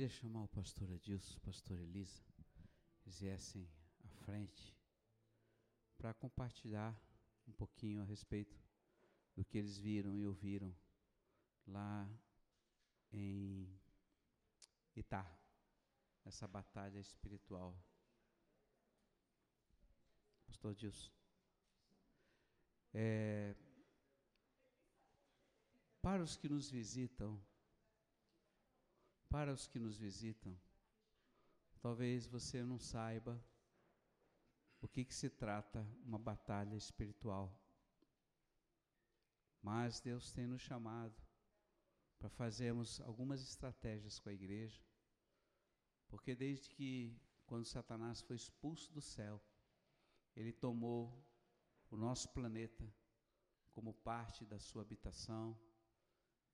queria chamar o pastor Adilson, o pastor Elisa, eles viessem à frente para compartilhar um pouquinho a respeito do que eles viram e ouviram lá em Itá, essa batalha espiritual. Pastor Adilson. É, para os que nos visitam, para os que nos visitam, talvez você não saiba o que, que se trata uma batalha espiritual. Mas Deus tem nos chamado para fazermos algumas estratégias com a igreja, porque desde que, quando Satanás foi expulso do céu, ele tomou o nosso planeta como parte da sua habitação,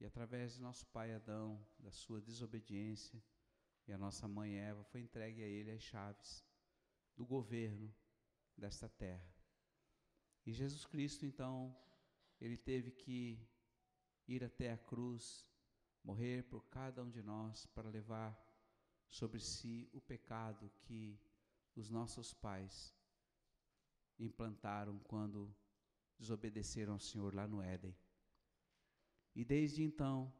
e através de nosso pai Adão, da sua desobediência, e a nossa mãe Eva, foi entregue a ele as chaves do governo desta terra. E Jesus Cristo, então, ele teve que ir até a cruz, morrer por cada um de nós para levar sobre si o pecado que os nossos pais implantaram quando desobedeceram ao Senhor lá no Éden. E desde então,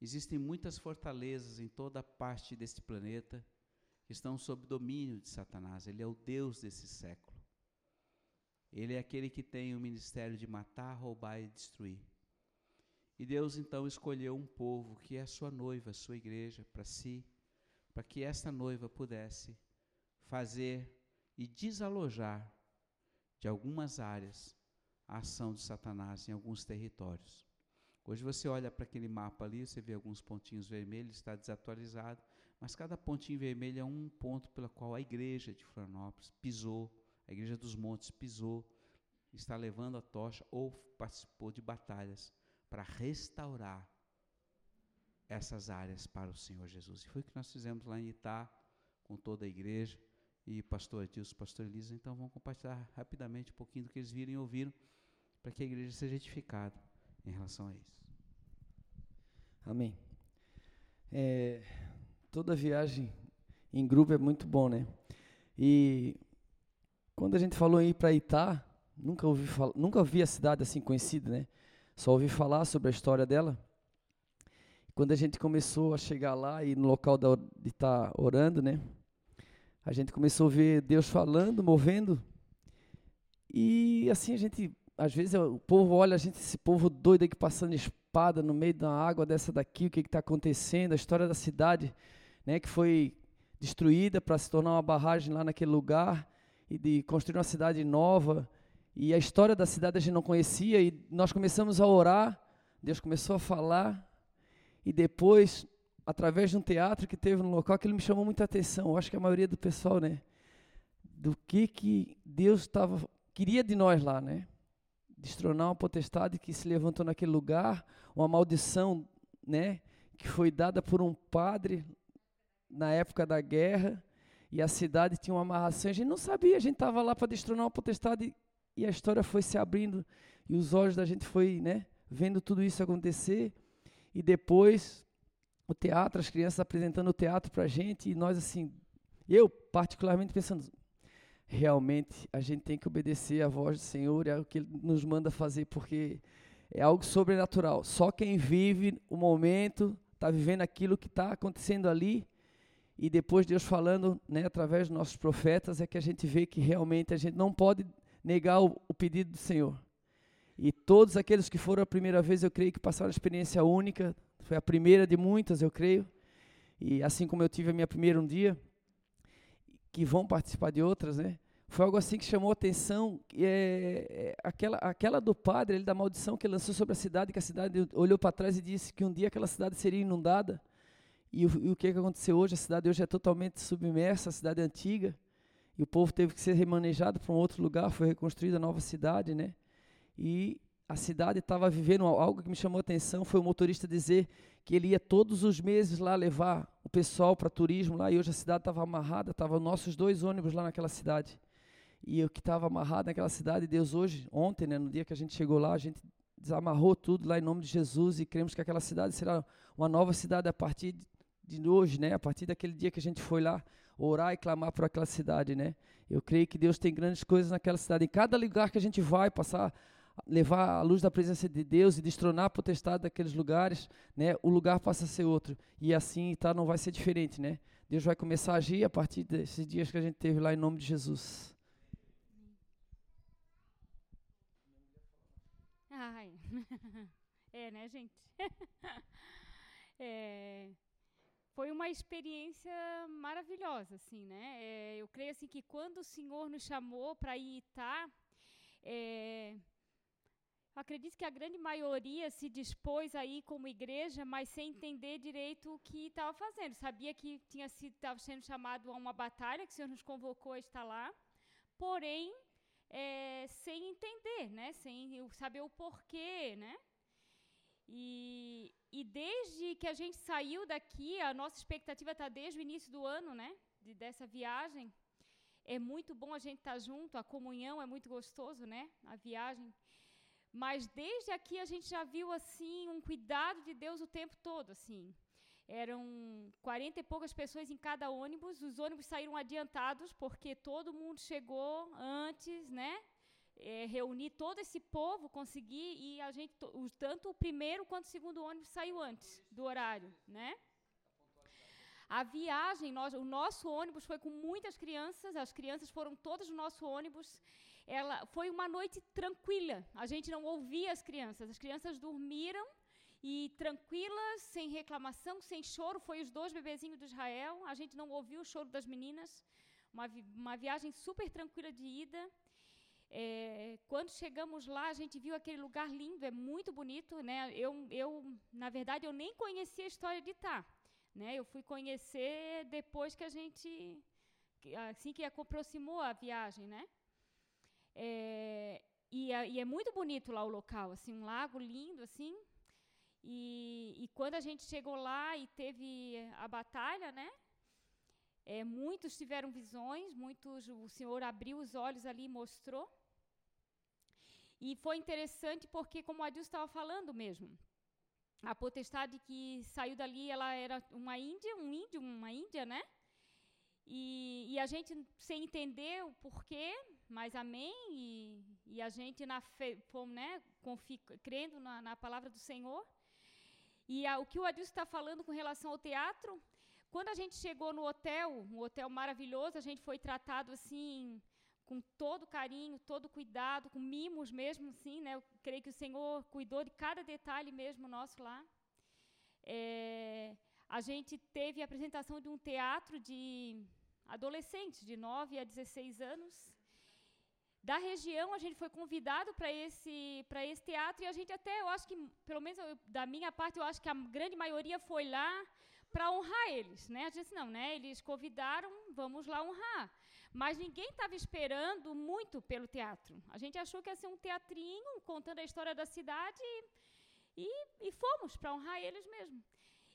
existem muitas fortalezas em toda parte deste planeta que estão sob domínio de Satanás. Ele é o Deus desse século. Ele é aquele que tem o ministério de matar, roubar e destruir. E Deus então escolheu um povo que é a sua noiva, a sua igreja, para si, para que esta noiva pudesse fazer e desalojar de algumas áreas a ação de Satanás em alguns territórios. Hoje você olha para aquele mapa ali, você vê alguns pontinhos vermelhos, está desatualizado, mas cada pontinho vermelho é um ponto pela qual a igreja de Florianópolis pisou, a igreja dos montes pisou, está levando a tocha ou participou de batalhas para restaurar essas áreas para o Senhor Jesus. E foi o que nós fizemos lá em Itá, com toda a igreja, e pastor Adilson, pastor Elisa, então vamos compartilhar rapidamente um pouquinho do que eles viram e ouviram, para que a igreja seja edificada em relação a isso. Amém. É, toda viagem em grupo é muito bom, né? E quando a gente falou ir para Itá, nunca ouvi nunca vi a cidade assim conhecida, né? Só ouvi falar sobre a história dela. Quando a gente começou a chegar lá e no local da, de estar tá orando, né? A gente começou a ver Deus falando, movendo. E assim a gente, às vezes o povo olha a gente, esse povo doido aqui passando espada no meio da água dessa daqui, o que está acontecendo? A história da cidade, né, que foi destruída para se tornar uma barragem lá naquele lugar e de construir uma cidade nova. E a história da cidade a gente não conhecia e nós começamos a orar. Deus começou a falar e depois através de um teatro que teve no local, aquilo me chamou muita atenção. Eu acho que a maioria do pessoal, né, do que que Deus estava queria de nós lá, né? Destronar uma potestade que se levantou naquele lugar, uma maldição, né, que foi dada por um padre na época da guerra, e a cidade tinha uma amarração. A gente não sabia, a gente estava lá para destronar uma potestade e a história foi se abrindo e os olhos da gente foi, né, vendo tudo isso acontecer. E depois o teatro, as crianças apresentando o teatro para a gente, e nós, assim, eu particularmente pensando, realmente a gente tem que obedecer à voz do Senhor, é o que Ele nos manda fazer, porque é algo sobrenatural. Só quem vive o momento, está vivendo aquilo que está acontecendo ali, e depois Deus falando, né, através dos nossos profetas, é que a gente vê que realmente a gente não pode negar o, o pedido do Senhor. E todos aqueles que foram a primeira vez, eu creio que passaram uma experiência única, foi a primeira de muitas, eu creio. E assim como eu tive a minha primeira um dia, que vão participar de outras, né? Foi algo assim que chamou atenção, é, é, aquela, aquela do padre, ele da maldição que lançou sobre a cidade, que a cidade olhou para trás e disse que um dia aquela cidade seria inundada. E o, e o que, que aconteceu hoje? A cidade hoje é totalmente submersa, a cidade é antiga, e o povo teve que ser remanejado para um outro lugar, foi reconstruída a nova cidade, né? E a cidade estava vivendo algo que me chamou a atenção foi o motorista dizer que ele ia todos os meses lá levar o pessoal para turismo lá e hoje a cidade estava amarrada, estavam nossos dois ônibus lá naquela cidade. E o que estava amarrado naquela cidade, Deus hoje, ontem, né, no dia que a gente chegou lá, a gente desamarrou tudo lá em nome de Jesus e cremos que aquela cidade será uma nova cidade a partir de hoje, né? A partir daquele dia que a gente foi lá orar e clamar por aquela cidade, né? Eu creio que Deus tem grandes coisas naquela cidade. Em cada lugar que a gente vai passar, levar a luz da presença de Deus e destronar a potestade daqueles lugares, né? O lugar passa a ser outro. E assim, tá, não vai ser diferente, né? Deus vai começar a agir a partir desses dias que a gente teve lá em nome de Jesus. Ai. É, né, gente? é, foi uma experiência maravilhosa, assim, né? É, eu creio assim que quando o Senhor nos chamou para ir Itá, é, acredito que a grande maioria se dispôs aí como igreja, mas sem entender direito o que estava fazendo. Sabia que tinha sido estava sendo chamado a uma batalha, que o Senhor nos convocou a estar lá, porém é, sem entender, né? Sem saber o porquê, né? E, e desde que a gente saiu daqui, a nossa expectativa está desde o início do ano, né? De, dessa viagem. É muito bom a gente estar tá junto, a comunhão é muito gostoso, né? A viagem. Mas desde aqui a gente já viu assim um cuidado de Deus o tempo todo, assim. Eram 40 e poucas pessoas em cada ônibus. Os ônibus saíram adiantados porque todo mundo chegou antes, né? é, reunir todo esse povo, conseguir, e a gente, tanto o primeiro quanto o segundo ônibus saiu antes do horário, né? A viagem, nós, o nosso ônibus foi com muitas crianças, as crianças foram todas no nosso ônibus. Ela foi uma noite tranquila. A gente não ouvia as crianças. As crianças dormiram e tranquilas, sem reclamação, sem choro. Foi os dois bebezinhos de Israel. A gente não ouviu o choro das meninas. Uma, vi uma viagem super tranquila de ida. É, quando chegamos lá, a gente viu aquele lugar lindo, é muito bonito, né? Eu, eu na verdade, eu nem conhecia a história de Itá, né? Eu fui conhecer depois que a gente, assim que aproximou a viagem, né? É, e, e, é muito bonito lá o local, assim, um lago lindo, assim. E, e quando a gente chegou lá e teve a batalha, né? É, muitos tiveram visões, muitos o Senhor abriu os olhos ali e mostrou. E foi interessante porque, como a Adilson estava falando mesmo, a potestade que saiu dali, ela era uma índia, um índio, uma índia, né? E, e a gente sem entender o porquê, mas amém, e, e a gente na fomos, né, crendo na, na, palavra do Senhor. E a, o que o Adilson está falando com relação ao teatro, quando a gente chegou no hotel, um hotel maravilhoso, a gente foi tratado assim com todo carinho, todo cuidado, com mimos mesmo, sim, né? Eu creio que o Senhor cuidou de cada detalhe mesmo nosso lá. É, a gente teve a apresentação de um teatro de adolescentes, de 9 a 16 anos. Da região, a gente foi convidado para esse, esse teatro e a gente até, eu acho que, pelo menos eu, da minha parte, eu acho que a grande maioria foi lá para honrar eles, né? A gente disse, não, né? Eles convidaram, vamos lá honrar. Mas ninguém estava esperando muito pelo teatro. A gente achou que ia ser um teatrinho contando a história da cidade e, e fomos para honrar eles mesmo.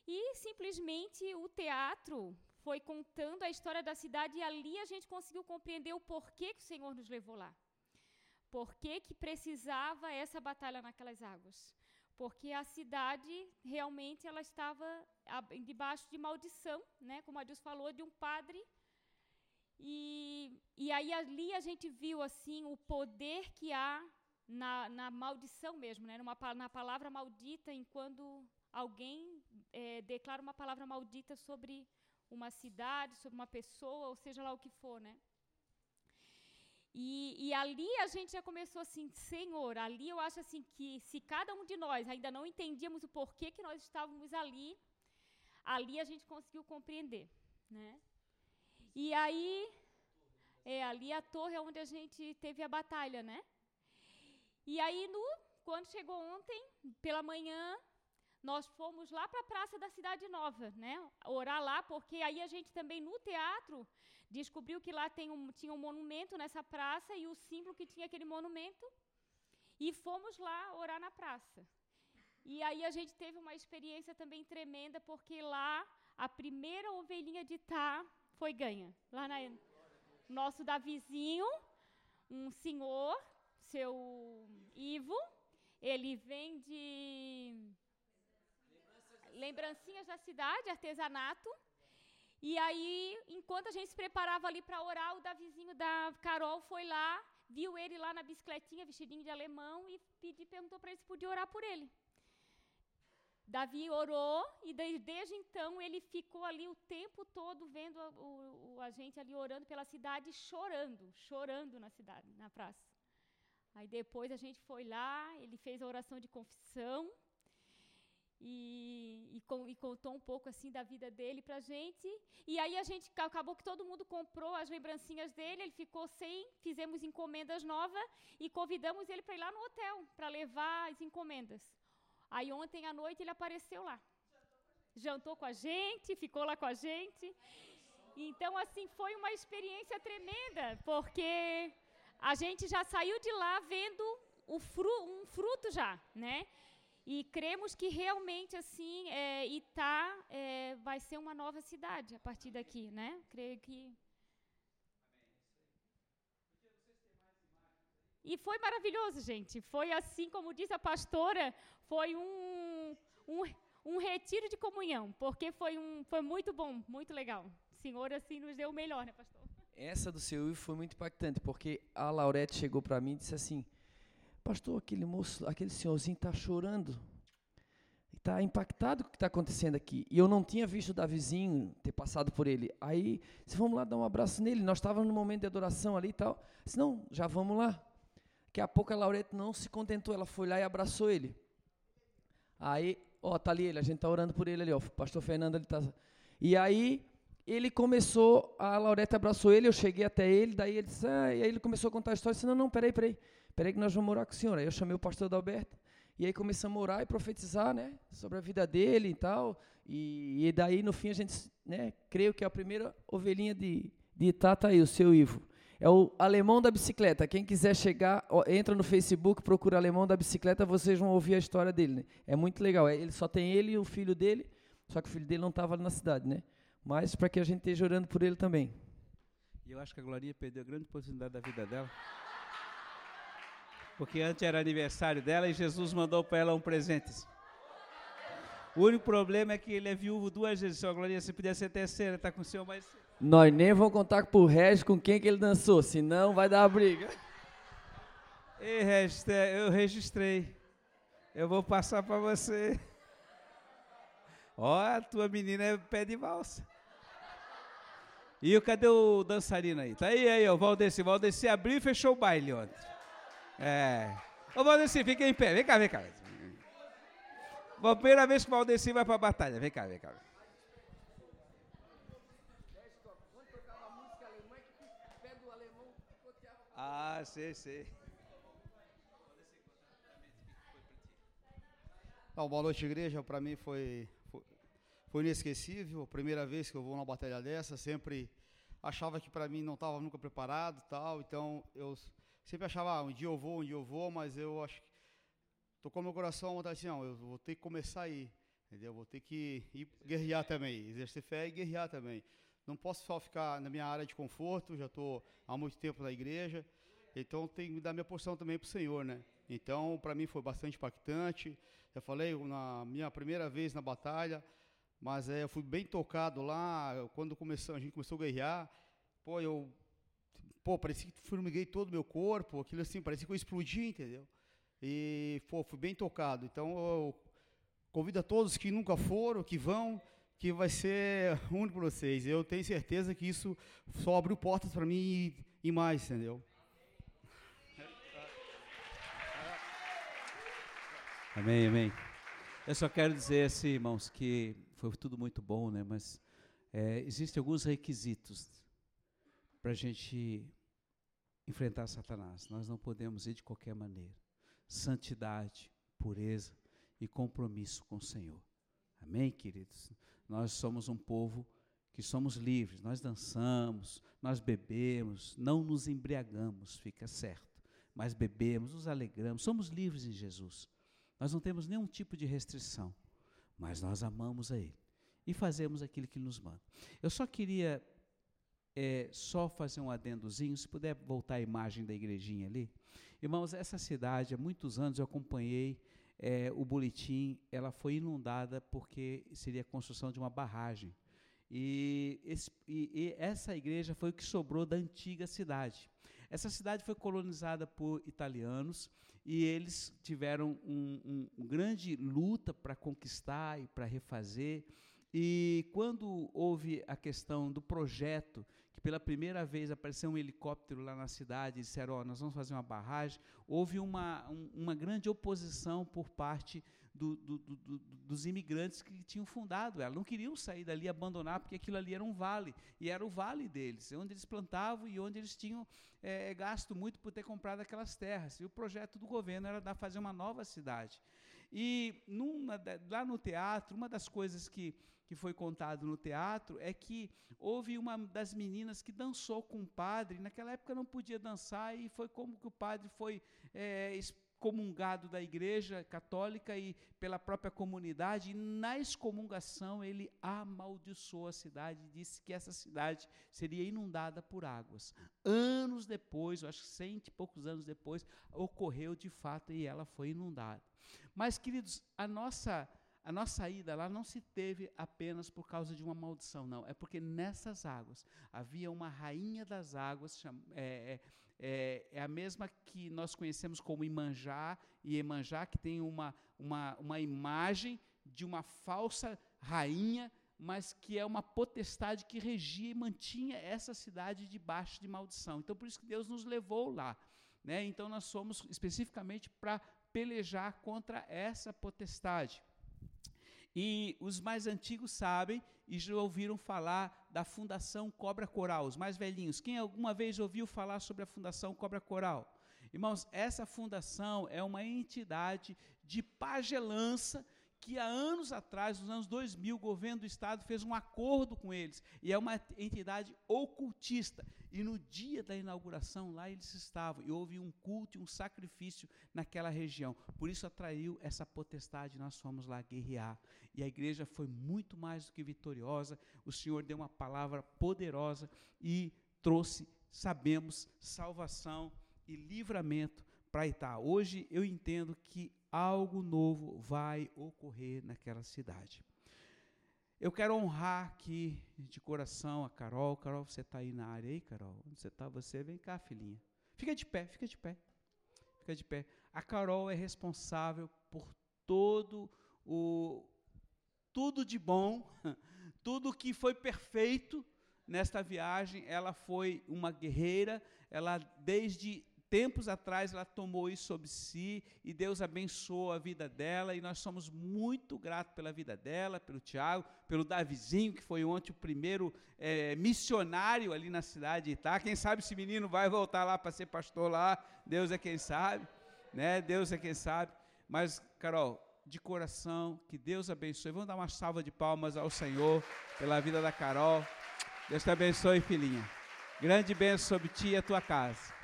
E simplesmente o teatro foi contando a história da cidade e ali a gente conseguiu compreender o porquê que o Senhor nos levou lá. Por que, que precisava essa batalha naquelas águas? Porque a cidade realmente ela estava debaixo de maldição, né? como a Deus falou, de um padre e, e aí ali a gente viu assim o poder que há na, na maldição mesmo, né? Numa, na palavra maldita, em quando alguém é, declara uma palavra maldita sobre uma cidade, sobre uma pessoa, ou seja lá o que for, né? E, e, ali a gente já começou assim, Senhor, ali eu acho assim que se cada um de nós ainda não entendíamos o porquê que nós estávamos ali, ali a gente conseguiu compreender, né? E aí, é ali a torre é onde a gente teve a batalha, né? E aí, no, quando chegou ontem, pela manhã, nós fomos lá para a Praça da Cidade Nova, né? Orar lá, porque aí a gente também no teatro descobriu que lá um, tinha um monumento nessa praça e o símbolo que tinha aquele monumento. E fomos lá orar na praça. E aí a gente teve uma experiência também tremenda, porque lá a primeira ovelhinha de Tá foi ganha. Lá na nosso Davizinho, um senhor, seu Ivo, ele vem de lembrancinhas da cidade, artesanato. E aí, enquanto a gente se preparava ali para orar, o Davizinho da Carol foi lá, viu ele lá na bicicletinha, vestidinho de alemão, e pedi, perguntou para ele se podia orar por ele. Davi orou e desde então ele ficou ali o tempo todo vendo a, o, a gente ali orando pela cidade, chorando, chorando na cidade, na praça. Aí depois a gente foi lá, ele fez a oração de confissão e, e, e contou um pouco assim da vida dele para gente. E aí a gente acabou que todo mundo comprou as lembrancinhas dele, ele ficou sem, fizemos encomendas novas e convidamos ele para ir lá no hotel para levar as encomendas. Aí ontem à noite ele apareceu lá. Jantou com a gente, ficou lá com a gente. Então, assim, foi uma experiência tremenda, porque a gente já saiu de lá vendo fru um fruto já, né? E cremos que realmente, assim, é, Itá é, vai ser uma nova cidade a partir daqui, né? Creio que... E foi maravilhoso, gente. Foi assim, como disse a pastora, foi um, um, um retiro de comunhão, porque foi, um, foi muito bom, muito legal. O Senhor, assim, nos deu o melhor, né, pastor? Essa do seu foi muito impactante, porque a Laurete chegou para mim e disse assim: Pastor, aquele moço, aquele senhorzinho está chorando. Está impactado com o que está acontecendo aqui. E eu não tinha visto o Davizinho ter passado por ele. Aí, se vamos lá dar um abraço nele. Nós estávamos no momento de adoração ali e tal. Se não, já vamos lá. Daqui a pouco a Laurete não se contentou, ela foi lá e abraçou ele. Aí, ó, tá ali ele, a gente tá orando por ele ali, ó. O pastor Fernando ele tá. E aí ele começou, a Laureta abraçou ele, eu cheguei até ele, daí ele disse, ah, e aí ele começou a contar a história, disse, não, não, peraí, peraí, peraí que nós vamos orar com o senhor. Aí eu chamei o pastor Adalberto, e aí começamos a orar e profetizar, né, sobre a vida dele e tal, e, e daí no fim a gente, né, creio que a primeira ovelhinha de, de Itá tá aí, o seu Ivo. É o alemão da bicicleta. Quem quiser chegar, ó, entra no Facebook, procura alemão da bicicleta, vocês vão ouvir a história dele. Né? É muito legal. É, ele só tem ele e o filho dele, só que o filho dele não estava na cidade, né? Mas para que a gente esteja orando por ele também. E eu acho que a Glorinha perdeu a grande oportunidade da vida dela. Porque antes era aniversário dela e Jesus mandou para ela um presente. O único problema é que ele é viúvo duas vezes. Só Glorinha, se puder ser terceira, está com o senhor mais nós nem vamos contar pro Regis com quem que ele dançou, senão vai dar uma briga. Ei, Regis, eu registrei. Eu vou passar para você. Ó, a tua menina é pé de valsa. E cadê o dançarino aí? Tá aí, aí, ó, o Valdeci. O Valdeci abriu e fechou o baile ontem. É. Ô, Valdeci, fica em pé. Vem cá, vem cá. Bom, primeira vez que o Valdeci vai pra batalha. Vem cá, vem cá. Ah, sei, sei. Não, boa noite, igreja. Para mim foi, foi, foi, inesquecível. A primeira vez que eu vou numa batalha dessa, sempre achava que para mim não estava nunca preparado tal. Então eu sempre achava, ah, um dia eu vou, um dia eu vou, mas eu acho que tocou meu coração a vontade assim, não, eu vou ter que começar a ir. Entendeu? Vou ter que ir guerrear também, exercer fé e guerrear também. Não posso só ficar na minha área de conforto, já estou há muito tempo na igreja, então tenho que dar minha porção também para o Senhor, né? Então, para mim foi bastante impactante. Já falei na minha primeira vez na batalha, mas é, eu fui bem tocado lá. Quando começou, a gente começou a guerrear, pô, eu, pô, parecia que formiguei todo o meu corpo, aquilo assim, parecia que eu explodi, entendeu? E, pô, fui bem tocado. Então, eu convido a todos que nunca foram, que vão, que vai ser único para vocês. Eu tenho certeza que isso só abriu portas para mim e, e mais, entendeu? Amém, amém. Eu só quero dizer assim, irmãos, que foi tudo muito bom, né? Mas é, existem alguns requisitos para a gente enfrentar Satanás. Nós não podemos ir de qualquer maneira. Santidade, pureza e compromisso com o Senhor. Amém, queridos? Nós somos um povo que somos livres, nós dançamos, nós bebemos, não nos embriagamos, fica certo, mas bebemos, nos alegramos, somos livres em Jesus. Nós não temos nenhum tipo de restrição, mas nós amamos a Ele e fazemos aquilo que Ele nos manda. Eu só queria é, só fazer um adendozinho, se puder voltar a imagem da igrejinha ali. Irmãos, essa cidade, há muitos anos eu acompanhei é, o boletim, ela foi inundada porque seria a construção de uma barragem. E, esse, e, e essa igreja foi o que sobrou da antiga cidade. Essa cidade foi colonizada por italianos e eles tiveram uma um, um grande luta para conquistar e para refazer. E quando houve a questão do projeto, que pela primeira vez apareceu um helicóptero lá na cidade e disseram: oh, nós vamos fazer uma barragem, houve uma, um, uma grande oposição por parte do, do, do, dos imigrantes que tinham fundado ela. Não queriam sair dali, abandonar, porque aquilo ali era um vale, e era o vale deles, onde eles plantavam e onde eles tinham é, gasto muito por ter comprado aquelas terras. E o projeto do governo era dar, fazer uma nova cidade. E numa, lá no teatro, uma das coisas que, que foi contado no teatro é que houve uma das meninas que dançou com o padre, naquela época não podia dançar, e foi como que o padre foi é, excomungado da igreja católica e pela própria comunidade, e na excomungação ele amaldiçoou a cidade e disse que essa cidade seria inundada por águas. Anos depois, eu acho que cento e poucos anos depois, ocorreu de fato e ela foi inundada. Mas, queridos, a nossa a nossa ida lá não se teve apenas por causa de uma maldição, não. É porque nessas águas havia uma rainha das águas, é, é, é, a mesma que nós conhecemos como Imanjá, e Emanjá, que tem uma, uma, uma imagem de uma falsa rainha, mas que é uma potestade que regia e mantinha essa cidade debaixo de maldição. Então, por isso que Deus nos levou lá. Né? Então, nós somos especificamente para pelejar contra essa potestade. E os mais antigos sabem e já ouviram falar da Fundação Cobra Coral, os mais velhinhos. Quem alguma vez ouviu falar sobre a Fundação Cobra Coral? Irmãos, essa fundação é uma entidade de pagelança que há anos atrás, nos anos 2000, o governo do estado fez um acordo com eles, e é uma entidade ocultista. E no dia da inauguração, lá eles estavam, e houve um culto e um sacrifício naquela região. Por isso atraiu essa potestade, nós fomos lá guerrear. E a igreja foi muito mais do que vitoriosa, o Senhor deu uma palavra poderosa e trouxe, sabemos, salvação e livramento para Itá. Hoje eu entendo que algo novo vai ocorrer naquela cidade. Eu quero honrar aqui de coração a Carol. Carol, você está aí na área aí, Carol? Onde você está? Você vem cá, filhinha. Fica de pé, fica de pé. Fica de pé. A Carol é responsável por todo o tudo de bom, tudo que foi perfeito nesta viagem. Ela foi uma guerreira. Ela desde tempos atrás ela tomou isso sobre si e Deus abençoou a vida dela e nós somos muito gratos pela vida dela, pelo Tiago, pelo Davizinho, que foi ontem o primeiro é, missionário ali na cidade de Itá. Quem sabe esse menino vai voltar lá para ser pastor lá, Deus é quem sabe, né? Deus é quem sabe. Mas, Carol, de coração, que Deus abençoe. Vamos dar uma salva de palmas ao Senhor pela vida da Carol. Deus te abençoe, filhinha. Grande bênção sobre ti e a tua casa.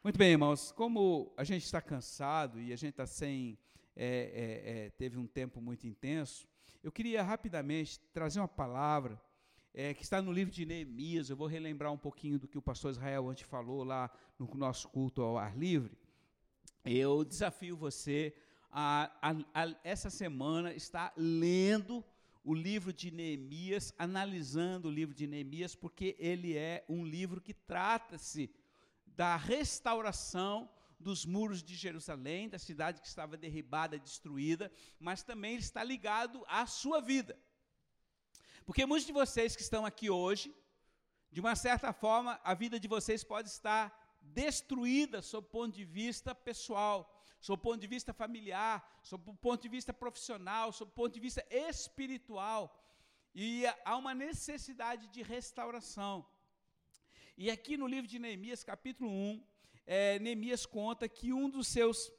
Muito bem, irmãos, como a gente está cansado e a gente está sem, é, é, é, teve um tempo muito intenso, eu queria rapidamente trazer uma palavra é, que está no livro de Neemias. Eu vou relembrar um pouquinho do que o pastor Israel ontem falou lá no nosso culto ao ar livre. Eu desafio você a, a, a essa semana estar lendo o livro de Neemias, analisando o livro de Neemias, porque ele é um livro que trata-se da restauração dos muros de Jerusalém, da cidade que estava derribada, destruída, mas também está ligado à sua vida. Porque muitos de vocês que estão aqui hoje, de uma certa forma, a vida de vocês pode estar destruída sob o ponto de vista pessoal, sob o ponto de vista familiar, sob o ponto de vista profissional, sob o ponto de vista espiritual. E há uma necessidade de restauração. E aqui no livro de Neemias, capítulo 1, é, Neemias conta que um dos seus,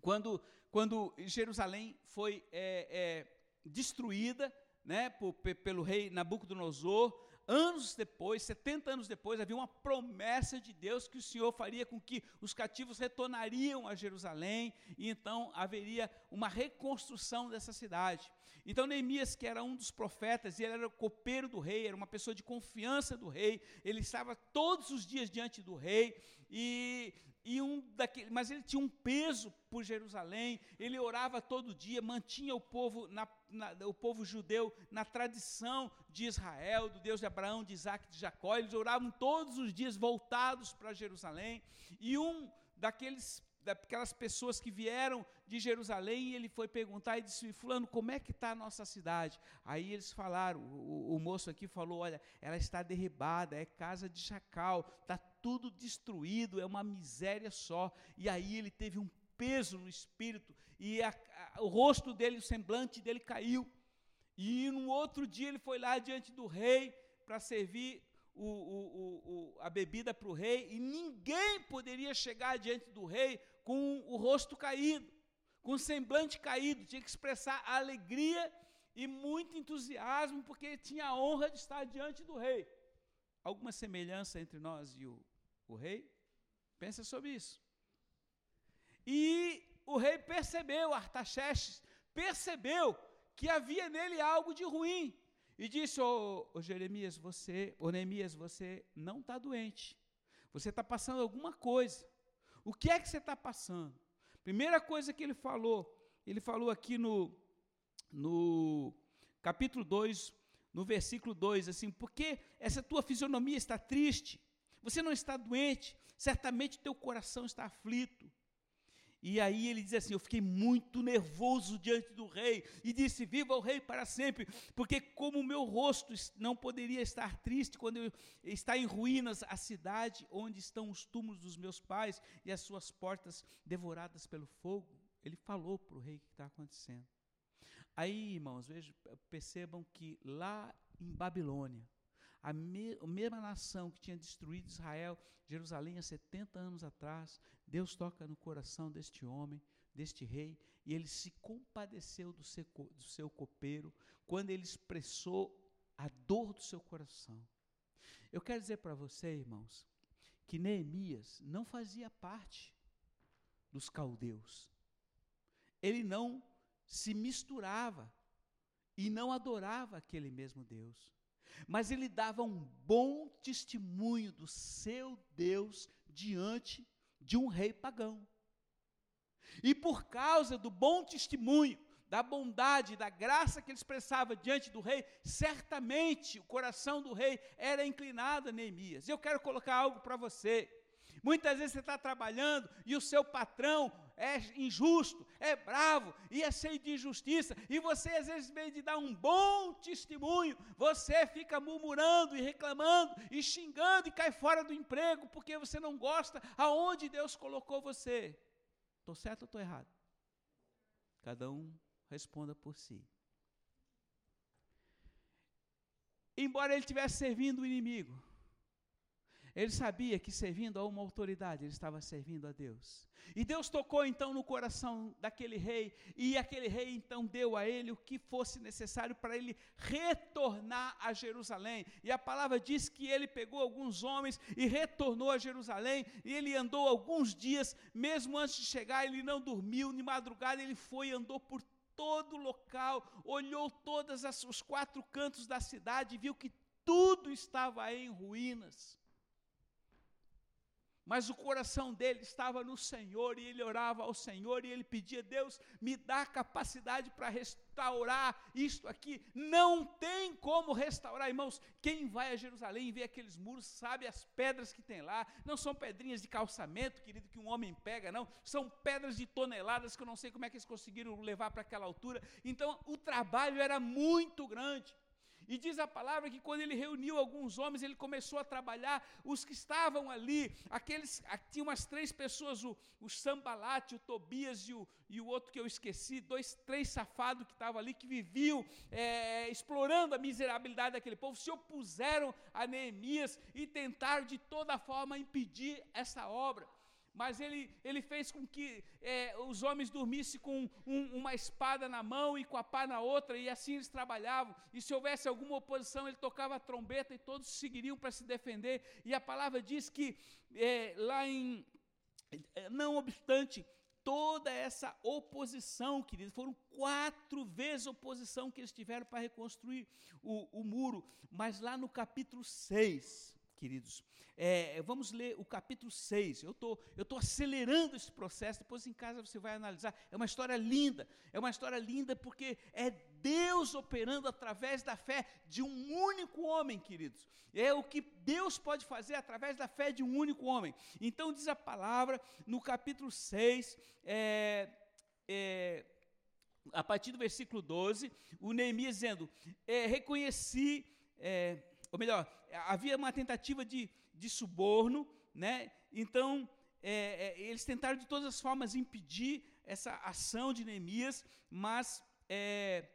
quando, quando Jerusalém foi é, é, destruída né, por, pelo rei Nabucodonosor, anos depois, 70 anos depois, havia uma promessa de Deus que o Senhor faria com que os cativos retornariam a Jerusalém e então haveria uma reconstrução dessa cidade. Então Neemias, que era um dos profetas, e ele era o copeiro do rei, era uma pessoa de confiança do rei, ele estava todos os dias diante do rei, e, e um daquele, mas ele tinha um peso por Jerusalém, ele orava todo dia, mantinha o povo, na, na, o povo judeu na tradição de Israel, do Deus de Abraão, de Isaac, de Jacó, eles oravam todos os dias voltados para Jerusalém, e um daqueles daquelas pessoas que vieram de Jerusalém, e ele foi perguntar e disse: Fulano, como é que está a nossa cidade? Aí eles falaram: o, o, moço aqui falou: Olha, ela está derribada, é casa de chacal, está tudo destruído, é uma miséria só. E aí ele teve um peso no espírito, e a, a, o rosto dele, o semblante dele caiu. E no outro dia ele foi lá diante do rei para servir o, o, a bebida para o rei, e ninguém poderia chegar diante do rei com o rosto caído, com o semblante caído, tinha que expressar alegria e muito entusiasmo, porque tinha a honra de estar diante do rei. Alguma semelhança entre nós e o, o rei? Pensa sobre isso. E o rei percebeu, Artaxerxes percebeu que havia nele algo de ruim. E disse, ô, Jeremias, você, ô Neemias, você não está doente. Você está passando alguma coisa. O que é que você está passando? Primeira coisa que ele falou, ele falou aqui no, no capítulo 2, no versículo 2, assim, porque essa tua fisionomia está triste, você não está doente, certamente teu coração está aflito. E aí ele diz assim: Eu fiquei muito nervoso diante do rei e disse: Viva o rei para sempre, porque como o meu rosto não poderia estar triste quando está em ruínas a cidade onde estão os túmulos dos meus pais e as suas portas devoradas pelo fogo. Ele falou para o rei o que está acontecendo. Aí, irmãos, vejam, percebam que lá em Babilônia, a, me, a mesma nação que tinha destruído Israel, Jerusalém há 70 anos atrás, Deus toca no coração deste homem, deste rei, e ele se compadeceu do seu, do seu copeiro quando ele expressou a dor do seu coração. Eu quero dizer para você, irmãos, que Neemias não fazia parte dos caldeus. Ele não se misturava e não adorava aquele mesmo Deus. Mas ele dava um bom testemunho do seu Deus diante de um rei pagão. E por causa do bom testemunho, da bondade, da graça que ele expressava diante do rei, certamente o coração do rei era inclinado a Neemias. Eu quero colocar algo para você. Muitas vezes você está trabalhando e o seu patrão é injusto, é bravo e é cheio de injustiça, e você às vezes, em vez de dar um bom testemunho, você fica murmurando e reclamando e xingando e cai fora do emprego porque você não gosta aonde Deus colocou você. Estou certo ou estou errado? Cada um responda por si. Embora ele estivesse servindo o inimigo, ele sabia que servindo a uma autoridade, ele estava servindo a Deus. E Deus tocou então no coração daquele rei, e aquele rei então deu a ele o que fosse necessário para ele retornar a Jerusalém. E a palavra diz que ele pegou alguns homens e retornou a Jerusalém, e ele andou alguns dias, mesmo antes de chegar, ele não dormiu, de madrugada ele foi e andou por todo o local, olhou todos os quatro cantos da cidade, viu que tudo estava em ruínas. Mas o coração dele estava no Senhor e ele orava ao Senhor e ele pedia: Deus, me dá capacidade para restaurar isto aqui. Não tem como restaurar, irmãos. Quem vai a Jerusalém e vê aqueles muros sabe as pedras que tem lá. Não são pedrinhas de calçamento, querido, que um homem pega, não. São pedras de toneladas que eu não sei como é que eles conseguiram levar para aquela altura. Então o trabalho era muito grande. E diz a palavra que quando ele reuniu alguns homens, ele começou a trabalhar, os que estavam ali, aqueles, tinha umas três pessoas, o, o Sambalate, o Tobias e o, e o outro que eu esqueci, dois, três safados que estavam ali, que viviam é, explorando a miserabilidade daquele povo, se opuseram a Neemias e tentaram de toda forma impedir essa obra mas ele, ele fez com que é, os homens dormissem com um, uma espada na mão e com a pá na outra, e assim eles trabalhavam. E se houvesse alguma oposição, ele tocava a trombeta e todos seguiriam para se defender. E a palavra diz que é, lá em. É, não obstante toda essa oposição, querido, foram quatro vezes oposição que eles tiveram para reconstruir o, o muro, mas lá no capítulo 6, queridos. É, vamos ler o capítulo 6. Eu tô, estou acelerando esse processo, depois em casa você vai analisar. É uma história linda, é uma história linda porque é Deus operando através da fé de um único homem, queridos. É o que Deus pode fazer através da fé de um único homem. Então, diz a palavra no capítulo 6, é, é, a partir do versículo 12, o Neemias dizendo: é, Reconheci, é, ou melhor, havia uma tentativa de, de suborno, né? Então, é, é, eles tentaram de todas as formas impedir essa ação de Neemias, mas é,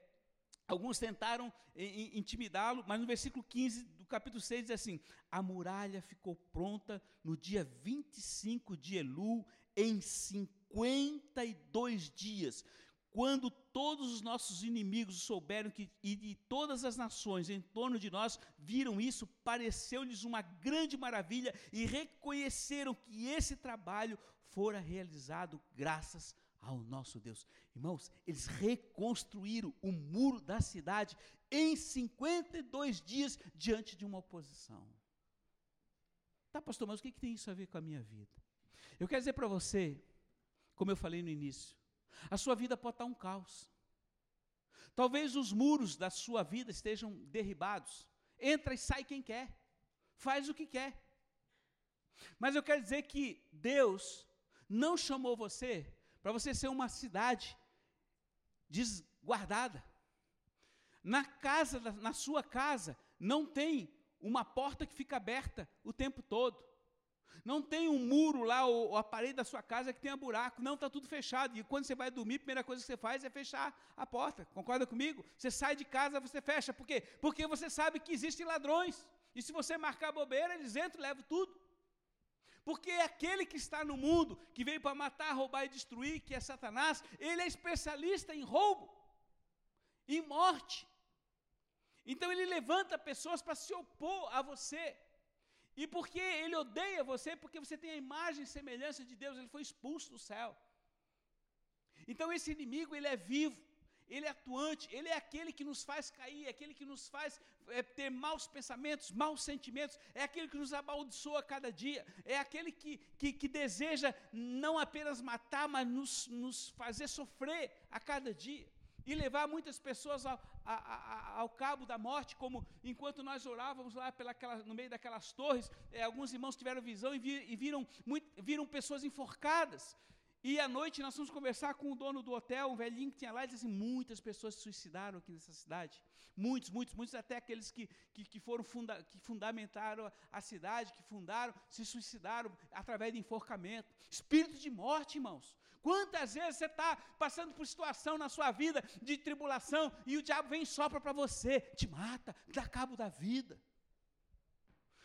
Alguns tentaram intimidá-lo, mas no versículo 15 do capítulo 6 diz assim: A muralha ficou pronta no dia 25 de Elu, em 52 dias. Quando todos os nossos inimigos souberam que, e de todas as nações em torno de nós viram isso, pareceu-lhes uma grande maravilha e reconheceram que esse trabalho fora realizado graças ao nosso Deus. Irmãos, eles reconstruíram o muro da cidade em 52 dias diante de uma oposição. Tá, pastor, mas o que, que tem isso a ver com a minha vida? Eu quero dizer para você, como eu falei no início, a sua vida pode estar um caos. Talvez os muros da sua vida estejam derribados. Entra e sai quem quer. Faz o que quer. Mas eu quero dizer que Deus não chamou você para você ser uma cidade desguardada. Na casa, na sua casa, não tem uma porta que fica aberta o tempo todo. Não tem um muro lá, ou, a parede da sua casa que tenha buraco. Não, está tudo fechado. E quando você vai dormir, a primeira coisa que você faz é fechar a porta. Concorda comigo? Você sai de casa, você fecha. Por quê? Porque você sabe que existem ladrões. E se você marcar bobeira, eles entram e levam tudo. Porque aquele que está no mundo, que veio para matar, roubar e destruir, que é Satanás, ele é especialista em roubo, em morte. Então ele levanta pessoas para se opor a você. E porque ele odeia você, porque você tem a imagem e semelhança de Deus, ele foi expulso do céu. Então esse inimigo, ele é vivo. Ele é atuante, Ele é aquele que nos faz cair, é aquele que nos faz é, ter maus pensamentos, maus sentimentos, é aquele que nos amaldiçoa cada dia, é aquele que, que, que deseja não apenas matar, mas nos, nos fazer sofrer a cada dia e levar muitas pessoas ao, a, a, ao cabo da morte, como enquanto nós orávamos lá no meio daquelas torres, é, alguns irmãos tiveram visão e, vi, e viram, muito, viram pessoas enforcadas. E à noite nós fomos conversar com o dono do hotel, um velhinho que tinha lá, e disse assim: muitas pessoas se suicidaram aqui nessa cidade. Muitos, muitos, muitos, até aqueles que, que, que foram funda, que fundamentaram a cidade, que fundaram, se suicidaram através de enforcamento. Espírito de morte, irmãos. Quantas vezes você está passando por situação na sua vida de tribulação e o diabo vem e sopra para você, te mata, dá cabo da vida.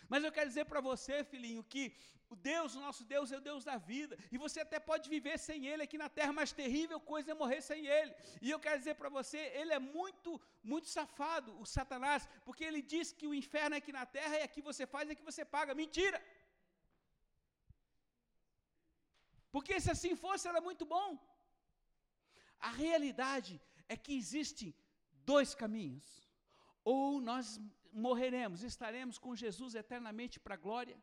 Mas eu quero dizer para você, filhinho, que o Deus, o nosso Deus, é o Deus da vida. E você até pode viver sem Ele aqui na terra, mas terrível coisa é morrer sem Ele. E eu quero dizer para você, Ele é muito, muito safado, o Satanás, porque ele diz que o inferno é aqui na terra e aqui você faz e aqui você paga. Mentira! Porque se assim fosse, era muito bom. A realidade é que existem dois caminhos. Ou nós morreremos, estaremos com Jesus eternamente para a glória,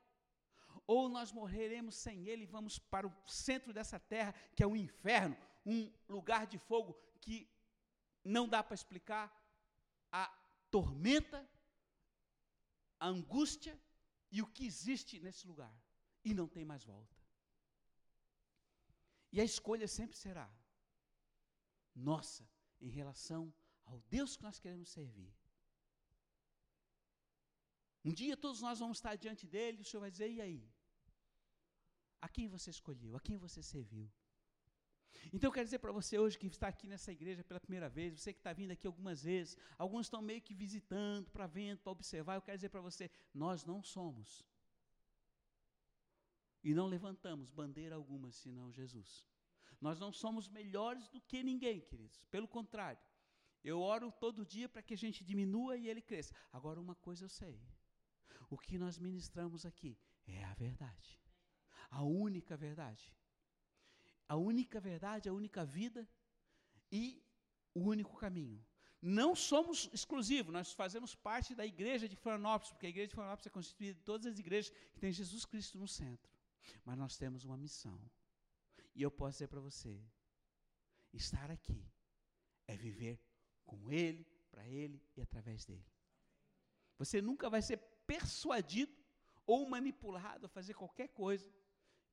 ou nós morreremos sem Ele e vamos para o centro dessa terra, que é o um inferno, um lugar de fogo que não dá para explicar a tormenta, a angústia e o que existe nesse lugar. E não tem mais volta. E a escolha sempre será nossa em relação ao Deus que nós queremos servir. Um dia todos nós vamos estar diante dele o Senhor vai dizer: e aí? A quem você escolheu? A quem você serviu? Então eu quero dizer para você hoje que está aqui nessa igreja pela primeira vez, você que está vindo aqui algumas vezes, alguns estão meio que visitando, para vendo, para observar, eu quero dizer para você, nós não somos. E não levantamos bandeira alguma senão Jesus. Nós não somos melhores do que ninguém, queridos. Pelo contrário, eu oro todo dia para que a gente diminua e ele cresça. Agora, uma coisa eu sei: o que nós ministramos aqui é a verdade. A única verdade. A única verdade, a única vida e o único caminho. Não somos exclusivos, nós fazemos parte da igreja de Florianópolis, porque a igreja de Florianópolis é constituída de todas as igrejas que têm Jesus Cristo no centro. Mas nós temos uma missão. E eu posso dizer para você: estar aqui é viver com Ele, para Ele e através dele. Você nunca vai ser persuadido ou manipulado a fazer qualquer coisa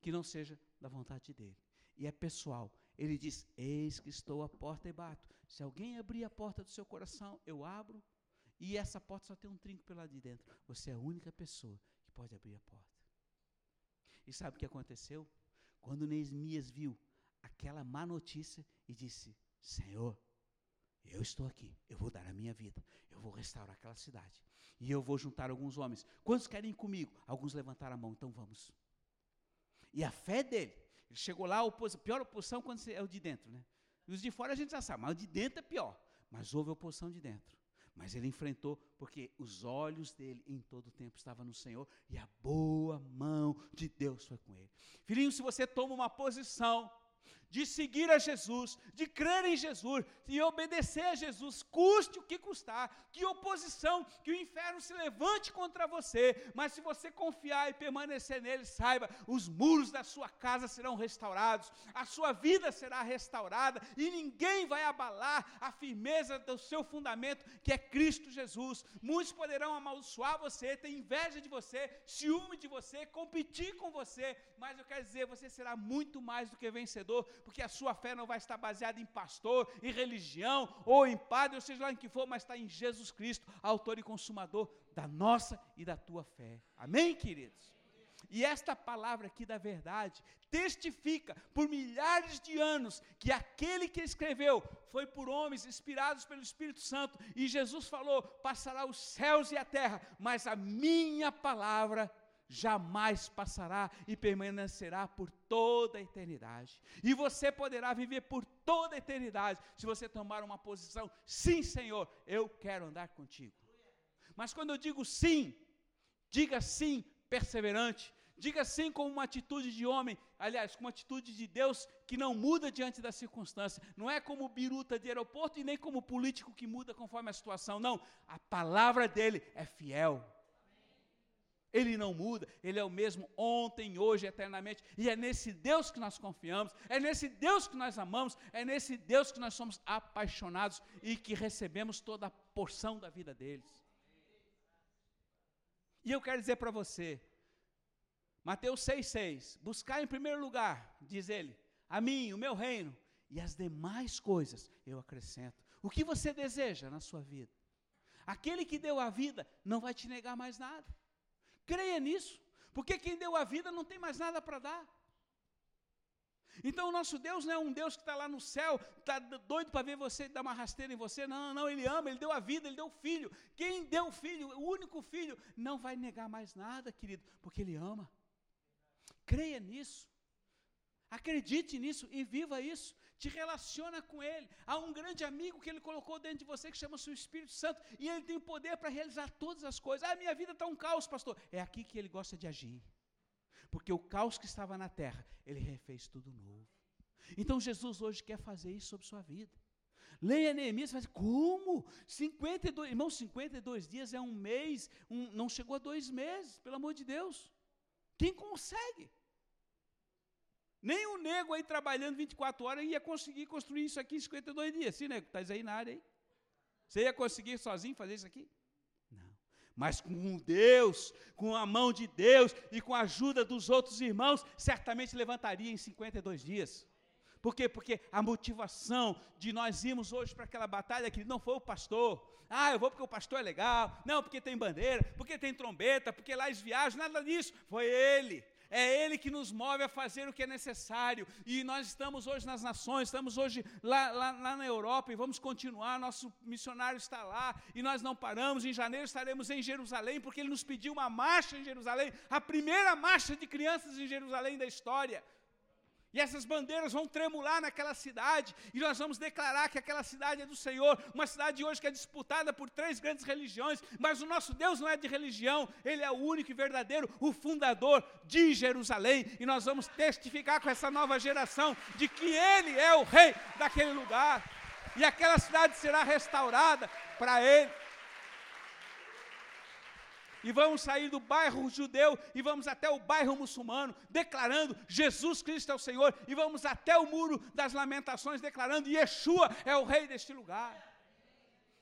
que não seja da vontade dele. E é pessoal. Ele diz: Eis que estou à porta e bato. Se alguém abrir a porta do seu coração, eu abro. E essa porta só tem um trinco pelo lado de dentro. Você é a única pessoa que pode abrir a porta. E sabe o que aconteceu? Quando Neemias viu aquela má notícia e disse: Senhor, eu estou aqui, eu vou dar a minha vida, eu vou restaurar aquela cidade. E eu vou juntar alguns homens. Quantos querem ir comigo? Alguns levantaram a mão, então vamos. E a fé dele, ele chegou lá, a pior oposição quando é o de dentro, né? E os de fora a gente já sabe, mas o de dentro é pior. Mas houve oposição de dentro. Mas ele enfrentou, porque os olhos dele em todo o tempo estavam no Senhor e a boa mão de Deus foi com ele. Filhinho, se você toma uma posição de seguir a Jesus, de crer em Jesus e obedecer a Jesus, custe o que custar, que oposição, que o inferno se levante contra você, mas se você confiar e permanecer nele, saiba, os muros da sua casa serão restaurados, a sua vida será restaurada e ninguém vai abalar a firmeza do seu fundamento, que é Cristo Jesus. Muitos poderão amaldiçoar você, ter inveja de você, ciúme de você, competir com você, mas eu quero dizer, você será muito mais do que vencedor, porque a sua fé não vai estar baseada em pastor, em religião, ou em padre, ou seja lá em que for, mas está em Jesus Cristo, autor e consumador da nossa e da tua fé. Amém, queridos? E esta palavra aqui da verdade testifica por milhares de anos que aquele que escreveu foi por homens inspirados pelo Espírito Santo. E Jesus falou: passará os céus e a terra, mas a minha palavra jamais passará e permanecerá por toda a eternidade. E você poderá viver por toda a eternidade se você tomar uma posição: sim, Senhor, eu quero andar contigo. Mas quando eu digo sim, diga sim perseverante, diga sim com uma atitude de homem, aliás, com uma atitude de Deus que não muda diante das circunstâncias. Não é como biruta de aeroporto e nem como político que muda conforme a situação. Não, a palavra dele é fiel. Ele não muda, Ele é o mesmo ontem, hoje, eternamente. E é nesse Deus que nós confiamos, é nesse Deus que nós amamos, é nesse Deus que nós somos apaixonados e que recebemos toda a porção da vida deles. E eu quero dizer para você, Mateus 6,6: buscar em primeiro lugar, diz ele, a mim, o meu reino, e as demais coisas eu acrescento. O que você deseja na sua vida? Aquele que deu a vida não vai te negar mais nada. Creia nisso, porque quem deu a vida não tem mais nada para dar. Então o nosso Deus não é um Deus que está lá no céu, está doido para ver você, dar uma rasteira em você. Não, não, Ele ama, Ele deu a vida, Ele deu o filho. Quem deu o filho, o único filho, não vai negar mais nada, querido, porque Ele ama. Creia nisso. Acredite nisso e viva isso te relaciona com Ele. Há um grande amigo que Ele colocou dentro de você que chama-se o Espírito Santo e Ele tem poder para realizar todas as coisas. Ah, minha vida está um caos, pastor. É aqui que Ele gosta de agir. Porque o caos que estava na terra, Ele refez tudo novo. Então Jesus hoje quer fazer isso sobre sua vida. Leia Neemias e fala, como? 52, irmão, 52 dias é um mês, um, não chegou a dois meses, pelo amor de Deus. Quem consegue? Nem o nego aí trabalhando 24 horas ia conseguir construir isso aqui em 52 dias. Sim, nego, estás aí na área aí. Você ia conseguir sozinho fazer isso aqui? Não. Mas com Deus, com a mão de Deus e com a ajuda dos outros irmãos, certamente levantaria em 52 dias. Por quê? Porque a motivação de nós irmos hoje para aquela batalha que não foi o pastor. Ah, eu vou porque o pastor é legal. Não, porque tem bandeira, porque tem trombeta, porque lá eles viajam, nada disso. Foi ele é Ele que nos move a fazer o que é necessário. E nós estamos hoje nas nações, estamos hoje lá, lá, lá, na Europa e vamos continuar. Nosso missionário está lá e nós não paramos. Em janeiro estaremos em Jerusalém, porque Ele nos pediu uma marcha em Jerusalém a primeira marcha de crianças em Jerusalém da história. E essas bandeiras vão tremular naquela cidade, e nós vamos declarar que aquela cidade é do Senhor, uma cidade hoje que é disputada por três grandes religiões, mas o nosso Deus não é de religião, Ele é o único e verdadeiro, o fundador de Jerusalém, e nós vamos testificar com essa nova geração de que Ele é o rei daquele lugar. e aquela cidade será restaurada para Ele. E vamos sair do bairro judeu e vamos até o bairro muçulmano, declarando Jesus Cristo é o Senhor, e vamos até o muro das lamentações, declarando Yeshua é o rei deste lugar.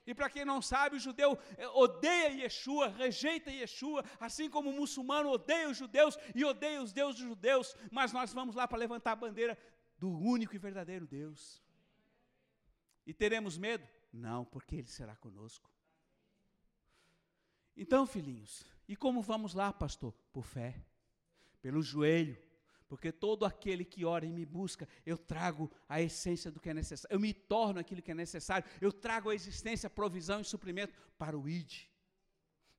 E para quem não sabe, o judeu eh, odeia Yeshua, rejeita Yeshua, assim como o muçulmano odeia os judeus e odeia os deuses dos judeus, mas nós vamos lá para levantar a bandeira do único e verdadeiro Deus. E teremos medo? Não, porque Ele será conosco. Então, filhinhos, e como vamos lá, pastor? Por fé, pelo joelho, porque todo aquele que ora e me busca, eu trago a essência do que é necessário, eu me torno aquilo que é necessário, eu trago a existência, provisão e suprimento para o ID.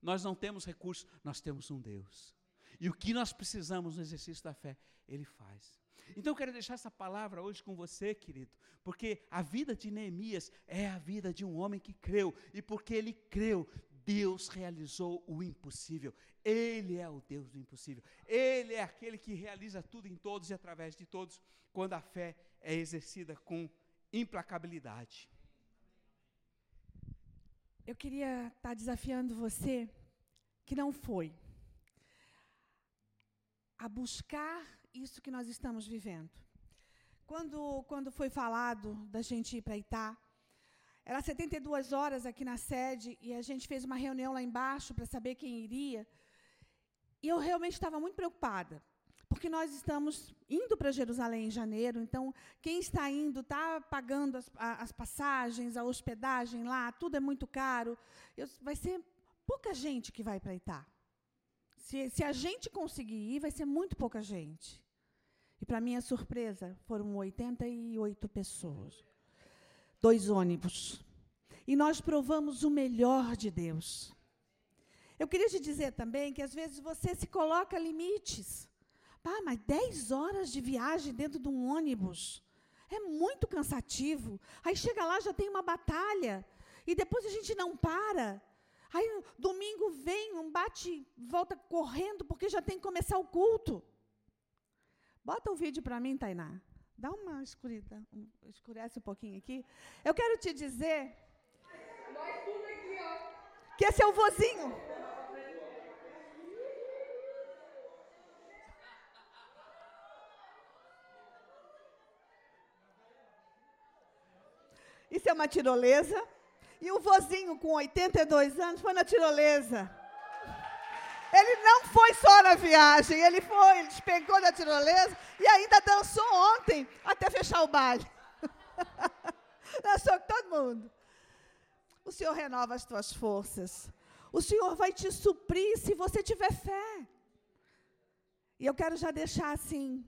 Nós não temos recursos, nós temos um Deus. E o que nós precisamos no exercício da fé, Ele faz. Então eu quero deixar essa palavra hoje com você, querido, porque a vida de Neemias é a vida de um homem que creu, e porque ele creu, Deus realizou o impossível. Ele é o Deus do impossível. Ele é aquele que realiza tudo em todos e através de todos, quando a fé é exercida com implacabilidade. Eu queria estar desafiando você que não foi a buscar isso que nós estamos vivendo. Quando, quando foi falado da gente ir para Itá, era 72 horas aqui na sede e a gente fez uma reunião lá embaixo para saber quem iria. E eu realmente estava muito preocupada, porque nós estamos indo para Jerusalém em janeiro, então quem está indo está pagando as, as, passagens, a hospedagem lá, tudo é muito caro. Eu, vai ser pouca gente que vai para Itá. Se, se a gente conseguir ir, vai ser muito pouca gente. E, para minha surpresa, foram 88 pessoas. Dois ônibus. E nós provamos o melhor de Deus. Eu queria te dizer também que às vezes você se coloca limites. Pá, mas 10 horas de viagem dentro de um ônibus é muito cansativo. Aí chega lá, já tem uma batalha. E depois a gente não para. Aí domingo vem, um bate, volta correndo, porque já tem que começar o culto. Bota o um vídeo para mim, Tainá. Dá uma escuridão, escurece um pouquinho aqui. Eu quero te dizer. Que esse é o vozinho. Isso é uma tirolesa. E o vozinho com 82 anos foi na tirolesa. Ele não foi só na viagem, ele foi, ele despegou da tirolesa e ainda dançou ontem até fechar o baile. dançou com todo mundo. O Senhor renova as tuas forças. O Senhor vai te suprir se você tiver fé. E eu quero já deixar assim,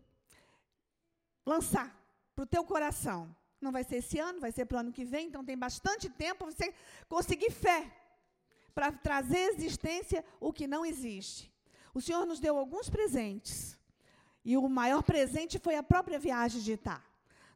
lançar para o teu coração. Não vai ser esse ano, vai ser para o ano que vem, então tem bastante tempo para você conseguir fé para trazer à existência o que não existe. O Senhor nos deu alguns presentes. E o maior presente foi a própria viagem de Itá.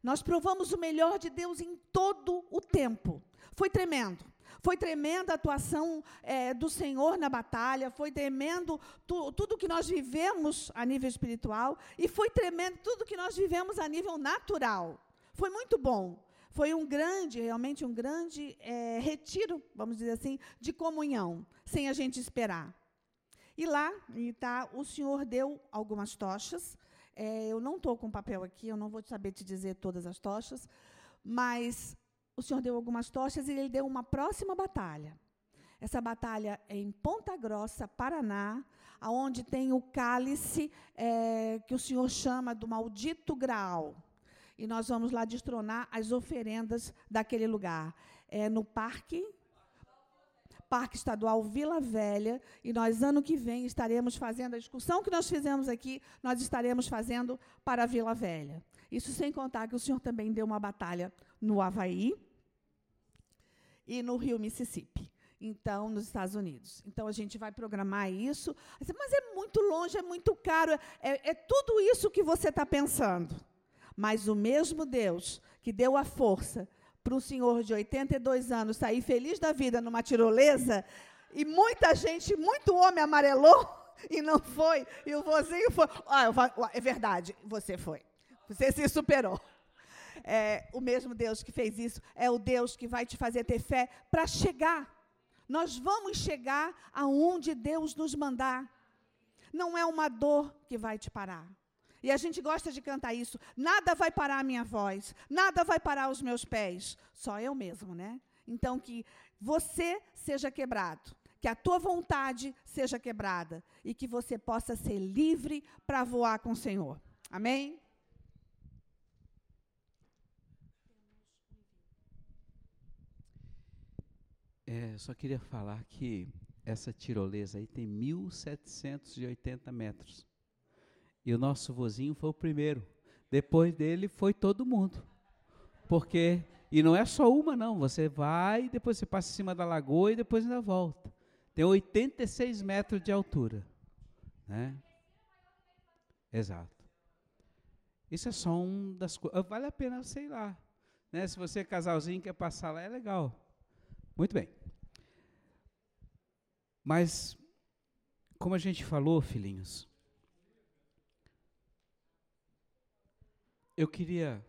Nós provamos o melhor de Deus em todo o tempo. Foi tremendo. Foi tremenda a atuação é, do Senhor na batalha, foi tremendo tu, tudo que nós vivemos a nível espiritual, e foi tremendo tudo que nós vivemos a nível natural. Foi muito bom. Foi um grande, realmente um grande é, retiro, vamos dizer assim, de comunhão, sem a gente esperar. E lá, tá, o Senhor deu algumas tochas. É, eu não estou com papel aqui, eu não vou saber te dizer todas as tochas, mas o Senhor deu algumas tochas e ele deu uma próxima batalha. Essa batalha é em Ponta Grossa, Paraná, aonde tem o cálice é, que o Senhor chama do maldito Graal e nós vamos lá destronar as oferendas daquele lugar. É no Parque Parque Estadual Vila Velha, e nós, ano que vem, estaremos fazendo a excursão que nós fizemos aqui, nós estaremos fazendo para a Vila Velha. Isso sem contar que o senhor também deu uma batalha no Havaí e no Rio Mississippi. Então, nos Estados Unidos. Então, a gente vai programar isso. Mas é muito longe, é muito caro. É, é tudo isso que você está pensando. Mas o mesmo Deus que deu a força para um senhor de 82 anos sair feliz da vida numa tirolesa, e muita gente, muito homem amarelou e não foi, e o vozinho foi. Ah, é verdade, você foi. Você se superou. é, o mesmo Deus que fez isso, é o Deus que vai te fazer ter fé para chegar. Nós vamos chegar aonde Deus nos mandar. Não é uma dor que vai te parar. E a gente gosta de cantar isso. Nada vai parar a minha voz, nada vai parar os meus pés. Só eu mesmo, né? Então que você seja quebrado, que a tua vontade seja quebrada e que você possa ser livre para voar com o Senhor. Amém? É, só queria falar que essa tirolesa aí tem 1.780 metros. E o nosso vozinho foi o primeiro. Depois dele foi todo mundo. Porque, e não é só uma não, você vai, depois você passa em cima da lagoa e depois ainda volta. Tem 86 metros de altura. Né? Exato. Isso é só um das coisas. Vale a pena, sei lá. Né? Se você é casalzinho quer passar lá, é legal. Muito bem. Mas, como a gente falou, filhinhos, eu queria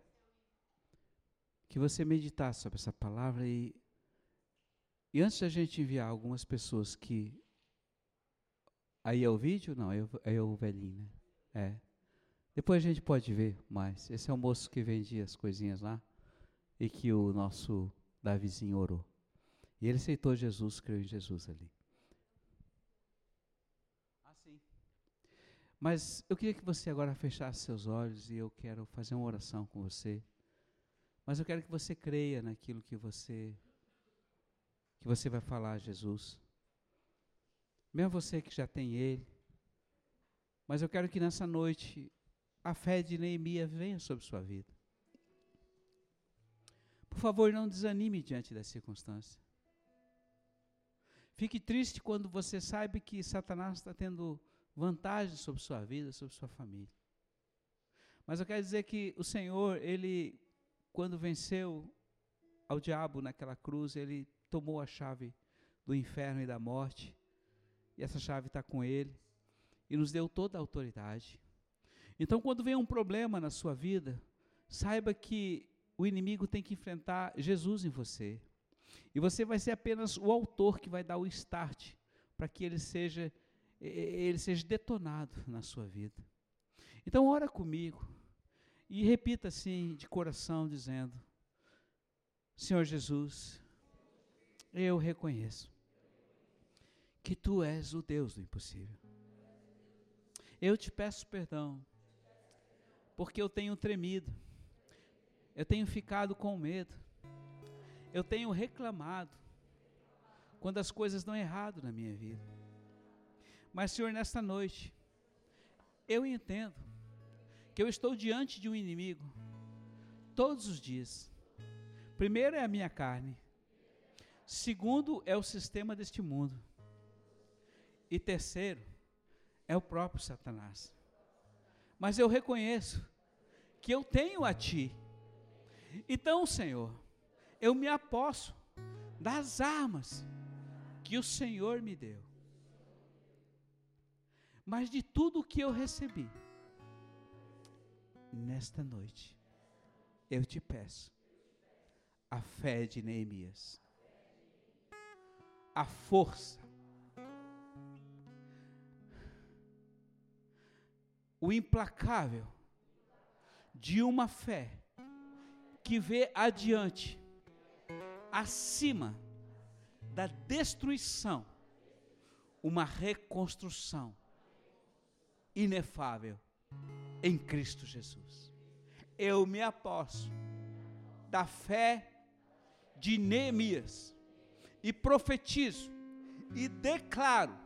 que você meditasse sobre essa palavra e, e antes da gente enviar algumas pessoas que. Aí é o vídeo? Não, é é o velhinho, né? É. Depois a gente pode ver mais. Esse é o moço que vendia as coisinhas lá e que o nosso Davizinho orou. E ele aceitou Jesus, creu em Jesus ali. Assim. Mas eu queria que você agora fechasse seus olhos e eu quero fazer uma oração com você. Mas eu quero que você creia naquilo que você que você vai falar a Jesus. Mesmo você que já tem ele. Mas eu quero que nessa noite a fé de Neemias venha sobre sua vida. Por favor, não desanime diante das circunstâncias. Fique triste quando você sabe que Satanás está tendo vantagem sobre sua vida, sobre sua família. Mas eu quero dizer que o Senhor, Ele, quando venceu ao diabo naquela cruz, Ele tomou a chave do inferno e da morte, e essa chave está com Ele, e nos deu toda a autoridade. Então, quando vem um problema na sua vida, saiba que o inimigo tem que enfrentar Jesus em você. E você vai ser apenas o autor que vai dar o start para que ele seja ele seja detonado na sua vida. Então ora comigo e repita assim de coração dizendo: Senhor Jesus, eu reconheço que tu és o Deus do impossível. Eu te peço perdão porque eu tenho tremido. Eu tenho ficado com medo eu tenho reclamado quando as coisas dão errado na minha vida. Mas, Senhor, nesta noite, eu entendo que eu estou diante de um inimigo todos os dias. Primeiro é a minha carne. Segundo é o sistema deste mundo. E terceiro é o próprio Satanás. Mas eu reconheço que eu tenho a Ti. Então, Senhor, eu me aposto das armas que o Senhor me deu. Mas de tudo que eu recebi, nesta noite, eu te peço a fé de Neemias, a força, o implacável de uma fé que vê adiante acima da destruição, uma reconstrução inefável em Cristo Jesus. Eu me aposto da fé de Neemias e profetizo e declaro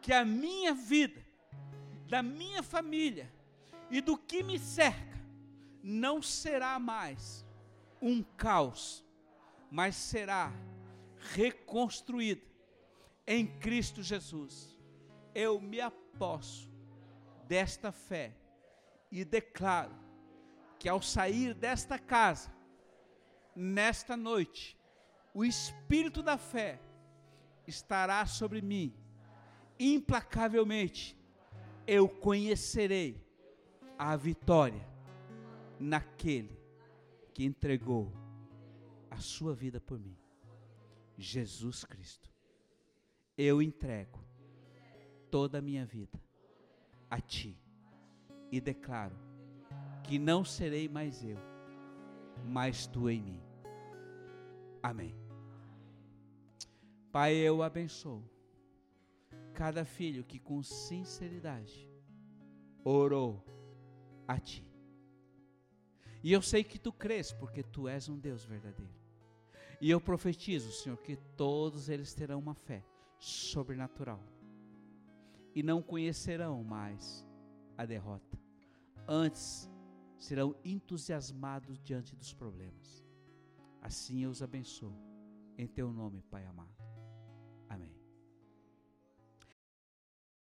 que a minha vida, da minha família e do que me cerca não será mais um caos mas será reconstruída em Cristo Jesus. Eu me aposto desta fé e declaro que ao sair desta casa, nesta noite, o Espírito da fé estará sobre mim, implacavelmente, eu conhecerei a vitória naquele que entregou a sua vida por mim. Jesus Cristo. Eu entrego toda a minha vida a Ti e declaro que não serei mais eu, mas Tu em mim. Amém. Pai, eu abençoo cada filho que com sinceridade orou a Ti. E eu sei que Tu crês, porque Tu és um Deus verdadeiro. E eu profetizo, Senhor, que todos eles terão uma fé sobrenatural e não conhecerão mais a derrota. Antes serão entusiasmados diante dos problemas. Assim eu os abençoo. Em teu nome, Pai amado. Amém.